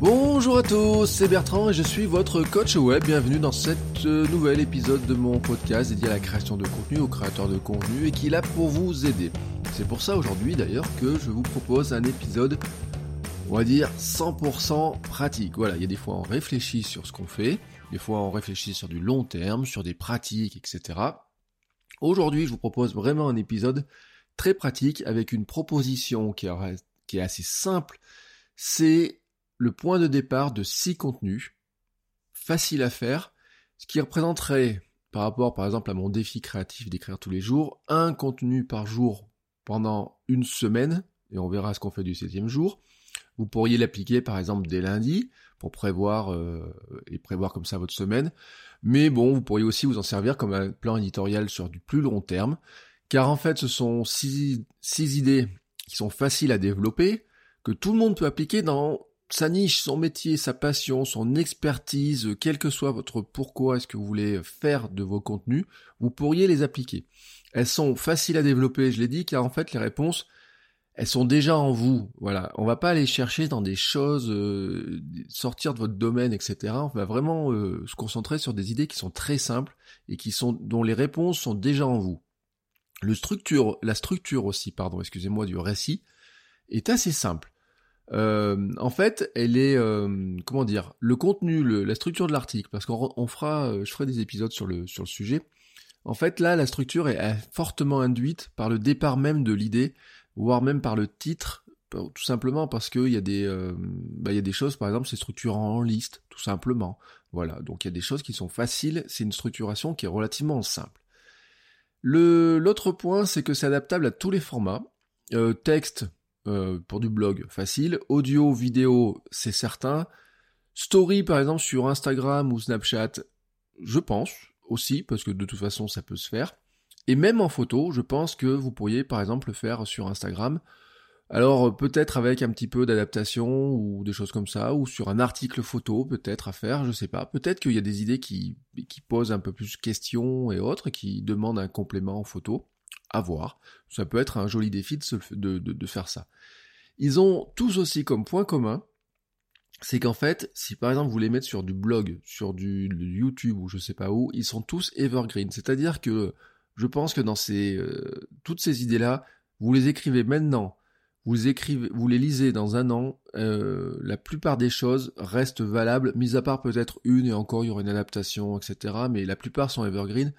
Bonjour à tous, c'est Bertrand et je suis votre coach web. Bienvenue dans cet euh, nouvel épisode de mon podcast dédié à la création de contenu, aux créateurs de contenu et qui est là pour vous aider. C'est pour ça aujourd'hui d'ailleurs que je vous propose un épisode, on va dire 100% pratique. Voilà, il y a des fois on réfléchit sur ce qu'on fait, des fois on réfléchit sur du long terme, sur des pratiques, etc. Aujourd'hui, je vous propose vraiment un épisode très pratique avec une proposition qui est, qui est assez simple. C'est le point de départ de six contenus, facile à faire, ce qui représenterait, par rapport par exemple à mon défi créatif d'écrire tous les jours, un contenu par jour pendant une semaine, et on verra ce qu'on fait du septième jour. Vous pourriez l'appliquer par exemple dès lundi pour prévoir euh, et prévoir comme ça votre semaine. Mais bon, vous pourriez aussi vous en servir comme un plan éditorial sur du plus long terme, car en fait ce sont six idées qui sont faciles à développer, que tout le monde peut appliquer dans sa niche, son métier, sa passion, son expertise, quel que soit votre pourquoi est-ce que vous voulez faire de vos contenus, vous pourriez les appliquer. Elles sont faciles à développer, je l'ai dit, car en fait les réponses, elles sont déjà en vous. Voilà, on va pas aller chercher dans des choses, euh, sortir de votre domaine, etc. On va vraiment euh, se concentrer sur des idées qui sont très simples et qui sont dont les réponses sont déjà en vous. La structure aussi, pardon, excusez-moi, du récit est assez simple. Euh, en fait, elle est, euh, comment dire, le contenu, le, la structure de l'article, parce qu'on on fera, euh, je ferai des épisodes sur le sur le sujet. En fait, là, la structure est, fortement induite par le départ même de l'idée, voire même par le titre, tout simplement parce qu'il y a des, bah, il y a des choses, par exemple, c'est structurant en liste, tout simplement. Voilà, donc il y a des choses qui sont faciles. C'est une structuration qui est relativement simple. Le l'autre point, c'est que c'est adaptable à tous les formats. texte, euh, pour du blog, facile. Audio, vidéo, c'est certain. Story, par exemple, sur Instagram ou Snapchat, je pense aussi, parce que de toute façon, ça peut se faire. Et même en photo, je pense que vous pourriez, par exemple, le faire sur Instagram. Alors, peut-être avec un petit peu d'adaptation ou des choses comme ça, ou sur un article photo, peut-être à faire, je sais pas. Peut-être qu'il y a des idées qui, qui posent un peu plus questions et autres, qui demandent un complément en photo à voir. Ça peut être un joli défi de, de, faire ça. Ils ont tous aussi comme point commun, c'est qu'en fait, si par exemple vous les mettez sur du blog, sur du, YouTube ou je sais pas où, ils sont tous evergreen. C'est-à-dire que je pense que dans ces euh, toutes ces idées-là, vous les écrivez maintenant, vous écrivez, vous les lisez dans un an, euh, la plupart des choses restent valables, mis à part peut-être une et encore il y aura une adaptation, etc. Mais la plupart sont evergreen,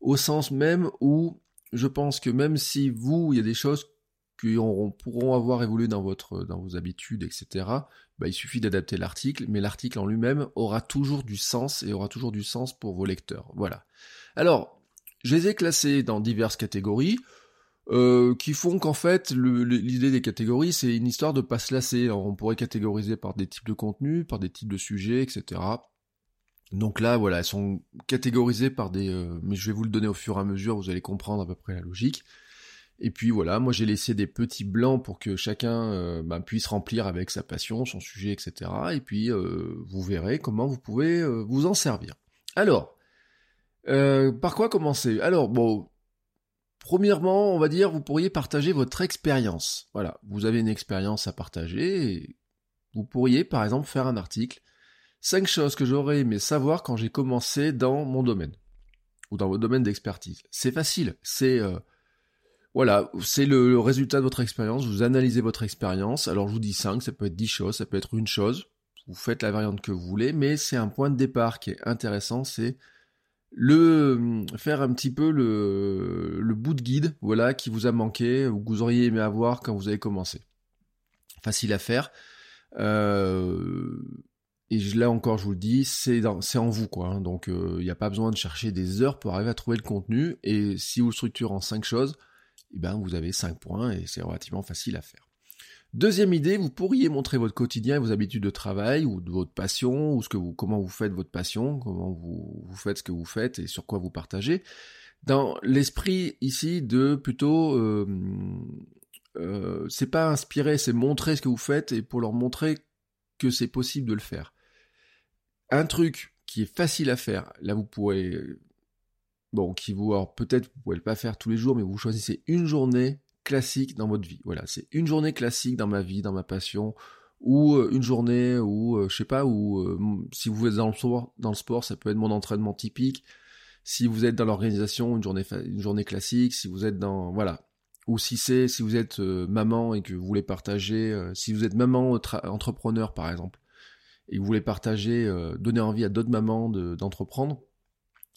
au sens même où je pense que même si vous, il y a des choses qui pourront avoir évolué dans vos habitudes, etc. Bah, il suffit d'adapter l'article, mais l'article en lui-même aura toujours du sens et aura toujours du sens pour vos lecteurs. Voilà. Alors, je les ai classés dans diverses catégories. Euh, qui font qu'en fait l'idée des catégories c'est une histoire de pas se lasser. on pourrait catégoriser par des types de contenus, par des types de sujets, etc. Donc là, voilà, elles sont catégorisées par des... Euh, mais je vais vous le donner au fur et à mesure, vous allez comprendre à peu près la logique. Et puis voilà, moi j'ai laissé des petits blancs pour que chacun euh, bah, puisse remplir avec sa passion, son sujet, etc. Et puis euh, vous verrez comment vous pouvez vous en servir. Alors, par quoi commencer? Alors, bon, premièrement, on va dire, vous pourriez partager votre expérience. Voilà, vous avez une expérience à partager, et vous pourriez par exemple faire un article 5 choses que j'aurais aimé savoir quand j'ai commencé dans mon domaine ou dans votre domaine d'expertise. C'est facile, c'est euh, voilà, c'est le, résultat de votre expérience, vous analysez votre expérience. Alors je vous dis 5, ça peut être 10 choses, ça peut être une chose. Vous faites la variante que vous voulez, mais c'est un point de départ qui est intéressant, c'est le faire un petit peu le, le bout de guide, voilà, qui vous a manqué ou que vous auriez aimé avoir quand vous avez commencé. Facile à faire. Euh, et là encore, je vous le dis, c'est en vous, quoi. Hein. donc, il euh, n'y a pas besoin de chercher des heures pour arriver à trouver le contenu. Et si vous structurez en cinq choses, eh ben, vous avez cinq points et c'est relativement facile à faire. Deuxième idée, vous pourriez montrer votre quotidien, vos habitudes de travail ou de votre passion ou ce que vous, comment vous faites votre passion, comment vous, vous faites ce que vous faites et sur quoi vous partagez. Dans l'esprit ici de plutôt, euh, euh, c'est pas inspirer, c'est montrer ce que vous faites et pour leur montrer que c'est possible de le faire. Un truc qui est facile à faire, là vous pourrez, bon, qui vous, peut-être vous pouvez pas faire tous les jours, mais vous choisissez une journée classique dans votre vie. Voilà, c'est une journée classique dans ma vie, dans ma passion, ou euh, une journée où, euh, je sais pas, ou euh, si vous êtes dans le sport, dans le sport, ça peut être mon entraînement typique. Si vous êtes dans l'organisation, une journée, une journée classique. Si vous êtes dans, voilà, ou si c'est, si vous êtes maman et que vous voulez partager, si vous êtes maman entrepreneur par exemple, et vous voulez partager, donner envie à d'autres mamans d'entreprendre,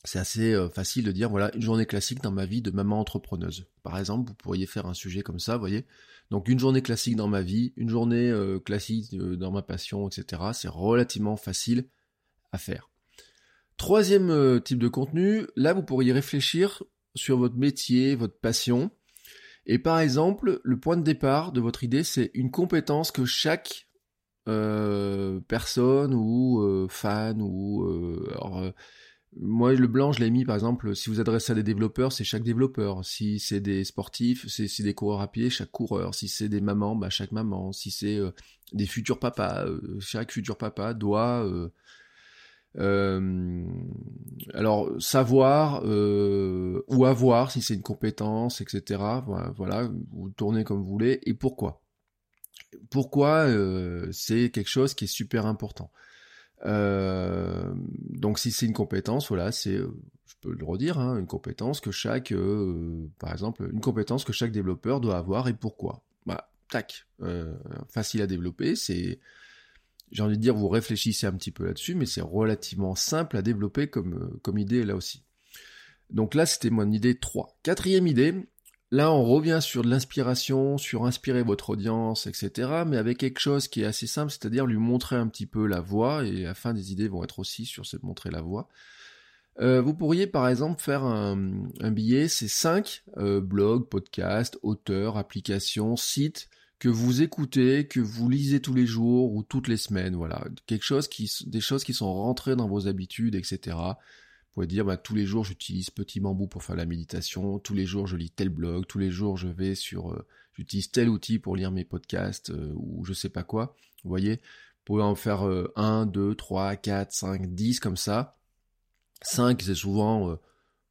c'est assez euh, facile de dire, voilà, une journée classique dans ma vie de maman entrepreneuse. Par exemple, vous pourriez faire un sujet comme ça, vous voyez. Donc une journée classique dans ma vie, une journée euh, classique euh, dans ma passion, etc. C'est relativement facile à faire. Troisième type de contenu, là vous pourriez réfléchir sur votre métier, votre passion. Et par exemple, le point de départ de votre idée, c'est une compétence que chaque personne ou fan ou moi, le blanc, je l'ai mis, par exemple, si vous adressez à des développeurs, c'est chaque développeur. Si c'est des sportifs, c'est des coureurs à pied, chaque coureur. Si c'est des mamans, bah, chaque maman. Si c'est euh, des futurs papas, euh, chaque futur papa doit... Euh, alors, savoir ou avoir, si c'est une compétence, etc. Voilà, vous tournez comme vous voulez. Et pourquoi? Pourquoi c'est quelque chose qui est super important euh, donc si c'est une compétence, voilà, c'est, euh, je peux le redire, hein, une compétence que chaque, euh, par exemple, une compétence que chaque développeur doit avoir et pourquoi. Bah, tac, facile à développer, c'est, j'ai envie de dire, vous réfléchissez un petit peu là-dessus, mais c'est relativement simple à développer comme, comme idée là aussi. Donc là, c'était mon idée 3. Quatrième idée, Là, on revient sur de l'inspiration, sur inspirer votre audience, etc. Mais avec quelque chose qui est assez simple, c'est-à-dire lui montrer un petit peu la voie, et la fin des idées vont être aussi sur cette montrer la voie. Euh, vous pourriez par exemple faire un, billet, c'est 5 euh, blogs, podcasts, auteurs, applications, sites que vous écoutez, que vous lisez tous les jours ou toutes les semaines, voilà, quelque chose qui, des choses qui sont rentrées dans vos habitudes, etc pouvez dire bah, tous les jours j'utilise Petit Bambou pour faire la méditation, tous les jours je lis tel blog, tous les jours je vais sur, euh, j'utilise tel outil pour lire mes podcasts euh, ou je sais pas quoi. Vous voyez, vous pouvez en faire 1, 2, 3, 4, 5, 10 comme ça. 5 c'est souvent euh,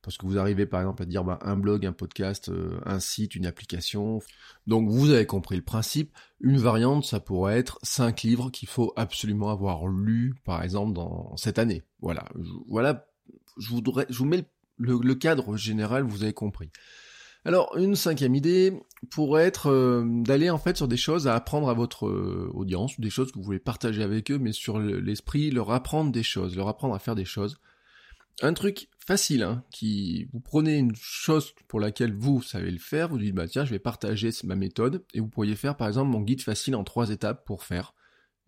parce que vous arrivez par exemple à dire bah, un blog, un podcast, un site, une application. Donc vous avez compris le principe. Une variante, ça pourrait être 5 livres qu'il faut absolument avoir lus, par exemple, dans cette année. Voilà. Voilà je, vous mets le, cadre général, vous avez compris. Alors, une cinquième idée pourrait être euh, d'aller en fait sur des choses à apprendre à votre euh, audience, des choses que vous voulez partager avec eux, mais sur l'esprit, leur apprendre des choses, leur apprendre à faire des choses. Un truc facile, hein, qui vous prenez une chose pour laquelle vous savez le faire, vous dites bah tiens je vais partager ma méthode et vous pourriez faire par exemple mon guide facile en trois étapes pour faire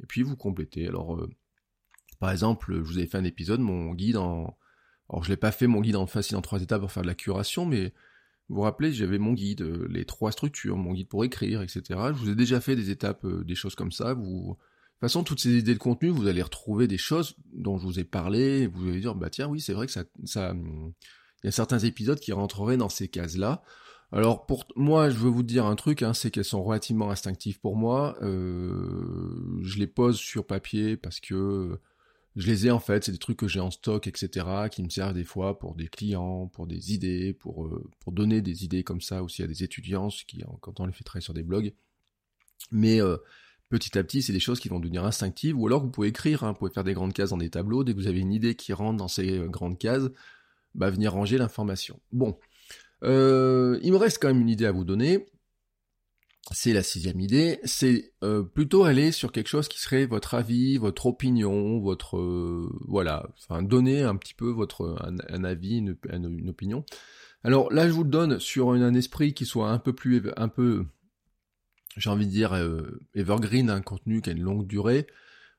et puis vous complétez. Alors euh, par exemple je vous avais fait un épisode mon guide en alors je l'ai pas fait mon guide en facile en trois étapes pour faire de la curation, mais vous vous rappelez, j'avais mon guide, euh, les trois structures, mon guide pour écrire, etc. Je vous ai déjà fait des étapes, euh, des choses comme ça. Vous... De toute façon, toutes ces idées de contenu, vous allez retrouver des choses dont je vous ai parlé, vous allez dire, bah tiens, oui, c'est vrai que ça, ça, il y a certains épisodes qui rentreraient dans ces cases-là. Alors pour moi, je veux vous dire un truc, hein, c'est qu'elles sont relativement instinctives pour moi. Euh, je les pose sur papier parce que je les ai en fait, c'est des trucs que j'ai en stock, etc., qui me servent des fois pour des clients, pour des idées, pour, euh, donner des idées comme ça aussi à des étudiants, qui, quand on les fait travailler sur des blogs. Mais euh, petit à petit, c'est des choses qui vont devenir instinctives, ou alors vous pouvez écrire, hein, vous pouvez faire des grandes cases dans des tableaux, dès que vous avez une idée qui rentre dans ces euh, grandes cases, bah venir ranger l'information. Bon, il me reste quand même une idée à vous donner c'est la sixième idée, c'est euh, plutôt aller sur quelque chose qui serait votre avis, votre opinion, votre euh, voilà, enfin donner un petit peu votre un, avis, une, opinion. Alors là, je vous le donne sur un, esprit qui soit un peu plus un peu, j'ai envie de dire euh, evergreen, un contenu qui a une longue durée.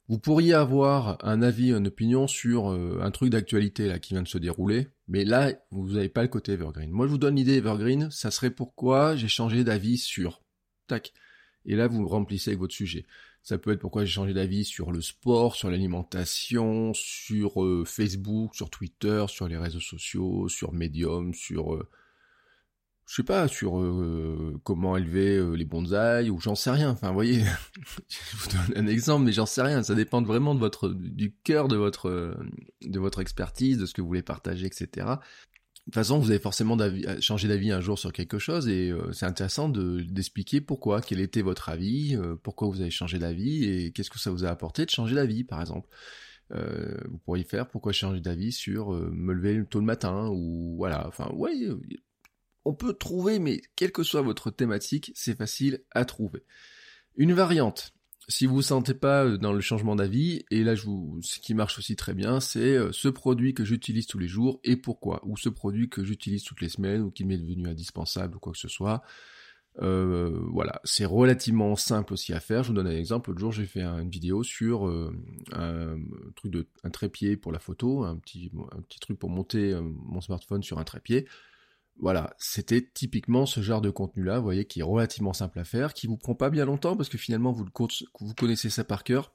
Vous pourriez avoir un avis, une opinion sur un truc d'actualité là qui vient de se dérouler, mais là vous n'avez pas le côté evergreen. Moi, je vous donne l'idée evergreen, ça serait pourquoi j'ai changé d'avis sur Et là, vous remplissez avec votre sujet. Ça peut être pourquoi j'ai changé d'avis sur le sport, sur l'alimentation, sur euh, Facebook, sur Twitter, sur les réseaux sociaux, sur Medium, sur euh, je sais pas, sur euh, comment élever les bonsaïs ou j'en sais rien. Enfin, vous voyez, je vous donne un exemple, mais j'en sais rien. Ça dépend vraiment de votre du cœur de votre de votre expertise, de ce que vous voulez partager, etc. De toute façon, vous avez forcément euh, changé d'avis un jour sur quelque chose et euh, c'est intéressant d'expliquer pourquoi, quel était votre avis, euh, pourquoi vous avez changé d'avis et qu'est-ce que ça vous a apporté de changer d'avis, par exemple. vous pourriez faire pourquoi changer d'avis sur me lever tôt le matin ou voilà. Enfin, ouais, on peut trouver, mais quelle que soit votre thématique, c'est facile à trouver. Une variante, si vous vous sentez pas euh, dans le changement d'avis, et là je ce qui marche aussi très bien, c'est euh, ce produit que j'utilise tous les jours et pourquoi, ou ce produit que j'utilise toutes les semaines ou qui m'est devenu indispensable ou quoi que ce soit. Euh, voilà, c'est relativement simple aussi à faire. Je vous donne un exemple. L'autre jour, j'ai fait une vidéo sur un truc de trépied pour la photo, un petit truc pour monter mon smartphone sur un trépied. Voilà, c'était typiquement ce genre de contenu-là, vous voyez, qui est relativement simple à faire, qui vous prend pas bien longtemps parce que finalement vous, connaissez ça par cœur,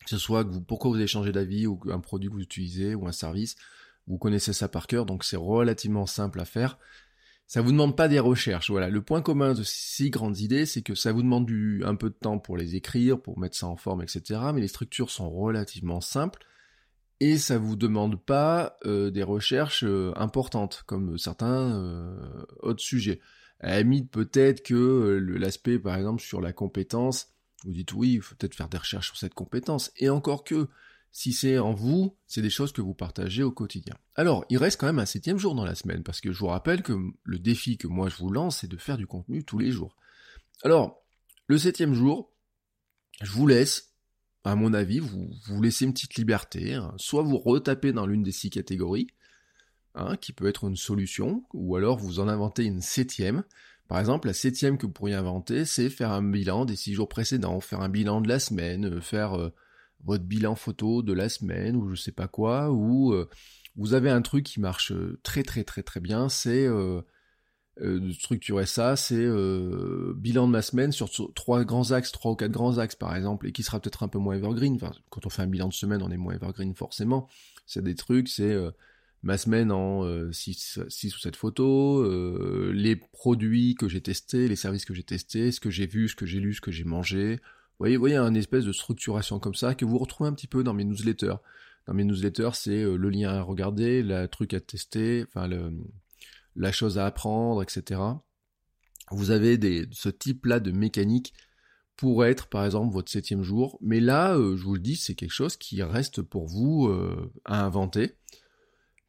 que ce soit vous, pourquoi vous avez changé d'avis ou un produit que vous utilisez ou un service, vous connaissez ça par cœur, donc c'est relativement simple à faire. Ça vous demande pas des recherches. Voilà, le point commun de ces grandes idées, c'est que ça vous demande un peu de temps pour les écrire, pour mettre ça en forme, etc. Mais les structures sont relativement simples et ça vous demande pas euh, des recherches euh, importantes comme certains euh, autres sujets. À la peut-être que l'aspect par exemple sur la compétence, vous dites oui, il faut peut-être faire des recherches sur cette compétence. Et encore que, si c'est en vous, c'est des choses que vous partagez au quotidien. Alors, il reste quand même un septième jour dans la semaine, parce que je vous rappelle que le défi que moi je vous lance, c'est de faire du contenu tous les jours. Alors, le septième jour, je vous laisse à mon avis, vous vous laissez une petite liberté. Hein. Soit vous retapez dans l'une des six catégories, hein, qui peut être une solution, ou alors vous en inventez une septième. Par exemple, la septième que vous pourriez inventer, c'est faire un bilan des six jours précédents, faire un bilan de la semaine, euh, faire euh, votre bilan photo de la semaine, ou je sais pas quoi, ou euh, vous avez un truc qui marche très très très très bien, c'est de structurer ça, c'est euh, bilan de ma semaine sur trois grands axes, trois ou quatre grands axes par exemple, et qui sera peut-être un peu moins evergreen. Enfin, quand on fait un bilan de semaine, on est moins evergreen forcément. C'est des trucs, c'est euh, ma semaine en 6 ou 7 photos, les produits que j'ai testés, les services que j'ai testés, ce que j'ai vu, ce que j'ai lu, ce que j'ai mangé. Vous voyez, vous voyez, une espèce de structuration comme ça que vous retrouvez un petit peu dans mes newsletters. Dans mes newsletters, c'est le lien à regarder, le truc à tester, enfin le, la chose à apprendre, etc. Vous avez ce type-là de mécanique pour être, par exemple, votre septième jour. Mais là, euh, je vous le dis, c'est quelque chose qui reste pour vous euh, à inventer.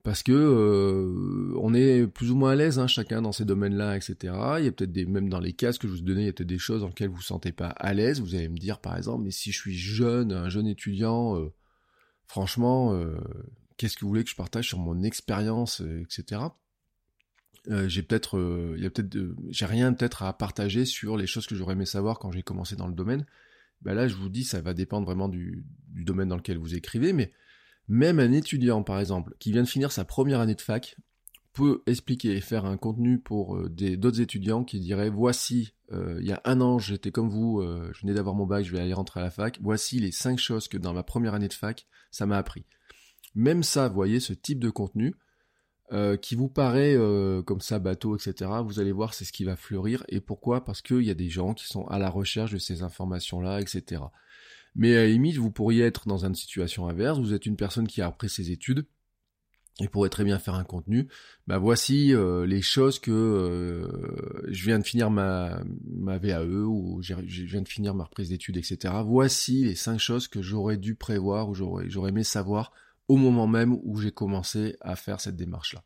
Parce que euh, on est plus ou moins à l'aise, hein, chacun dans ces domaines-là, etc. Il y a peut-être des, même dans les cases que je vous ai donné, il y a peut-être des choses dans lesquelles vous ne vous sentez pas à l'aise. Vous allez me dire, par exemple, mais si je suis jeune, un jeune étudiant, franchement, qu'est-ce que vous voulez que je partage sur mon expérience, etc. Euh, j'ai peut-être, euh, il y a peut-être, j'ai rien peut-être à partager sur les choses que j'aurais aimé savoir quand j'ai commencé dans le domaine. Ben là, je vous dis, ça va dépendre vraiment du, domaine dans lequel vous écrivez, mais même un étudiant, par exemple, qui vient de finir sa première année de fac, peut expliquer et faire un contenu pour euh, d'autres étudiants qui diraient, voici, il y a un an, j'étais comme vous, je venais d'avoir mon bac, je vais aller rentrer à la fac, voici les cinq choses que dans ma première année de fac, ça m'a appris. Même ça, vous voyez, ce type de contenu, euh, qui vous paraît euh, comme ça bateau, etc., vous allez voir c'est ce qui va fleurir. Et pourquoi? Parce qu'il y a des gens qui sont à la recherche de ces informations-là, etc. Mais à la limite, vous pourriez être dans une situation inverse, vous êtes une personne qui a appris ses études, et pourrait très bien faire un contenu. Bah voici euh, les choses que je viens de finir ma, ma VAE ou je viens de finir ma reprise d'études, etc. Voici les cinq choses que j'aurais dû prévoir ou j'aurais j'aurais aimé savoir au moment même où j'ai commencé à faire cette démarche-là.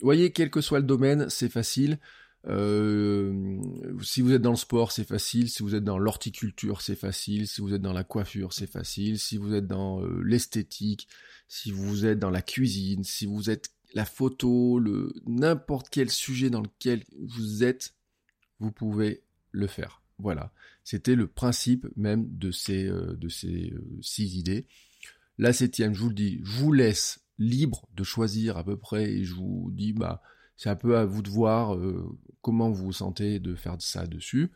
Vous voyez, quel que soit le domaine, c'est facile. Euh, si vous êtes dans le sport, c'est facile. Si vous êtes dans l'horticulture, c'est facile. Si vous êtes dans la coiffure, c'est facile. Si vous êtes dans euh, l'esthétique, si vous êtes dans la cuisine, si vous êtes la photo, le n'importe quel sujet dans lequel vous êtes, vous pouvez le faire. Voilà. C'était le principe même de ces, euh, de ces six idées. La septième, je vous le dis, je vous laisse libre de choisir à peu près et je vous dis, bah, c'est un peu à vous de voir euh, comment vous vous sentez de faire ça dessus.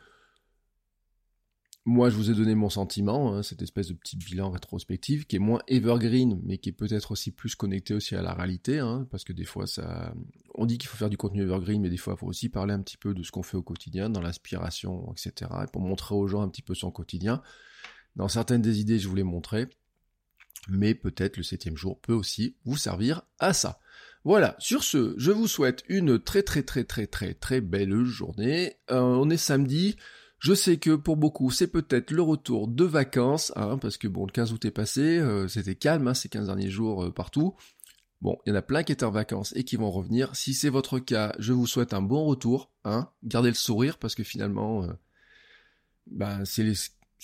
moi, je vous ai donné mon sentiment, hein, cette espèce de petit bilan rétrospectif qui est moins evergreen, mais qui est peut-être aussi plus connecté aussi à la réalité, hein, parce que des fois, ça, on dit qu'il faut faire du contenu evergreen, mais des fois, il faut aussi parler un petit peu de ce qu'on fait au quotidien, dans l'inspiration, etc., pour montrer aux gens un petit peu son quotidien. Dans certaines des idées, je vous les montrais, mais peut-être le septième jour peut aussi vous servir à ça. Voilà, sur ce, je vous souhaite une très très très très très très belle journée. Euh, on est samedi. Je sais que pour beaucoup, c'est peut-être le retour de vacances, hein, parce que bon, le 15 août est passé, euh, c'était calme hein, ces 15 derniers jours euh, partout. Bon, il y en a plein qui étaient en vacances et qui vont revenir. Si c'est votre cas, je vous souhaite un bon retour. Hein. Gardez le sourire parce que finalement, ben,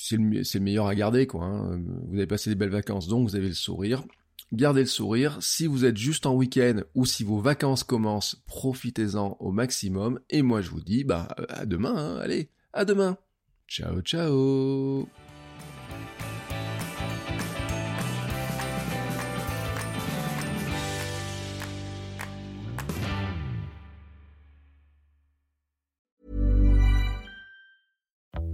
c'est le, le, meilleur à garder. quoi. Hein. Vous avez passé des belles vacances, donc vous avez le sourire. Gardez le sourire. Si vous êtes juste en week-end ou si vos vacances commencent, profitez-en au maximum. Et moi, je vous dis, bah, à demain. Hein. allez. À demain. Ciao, ciao.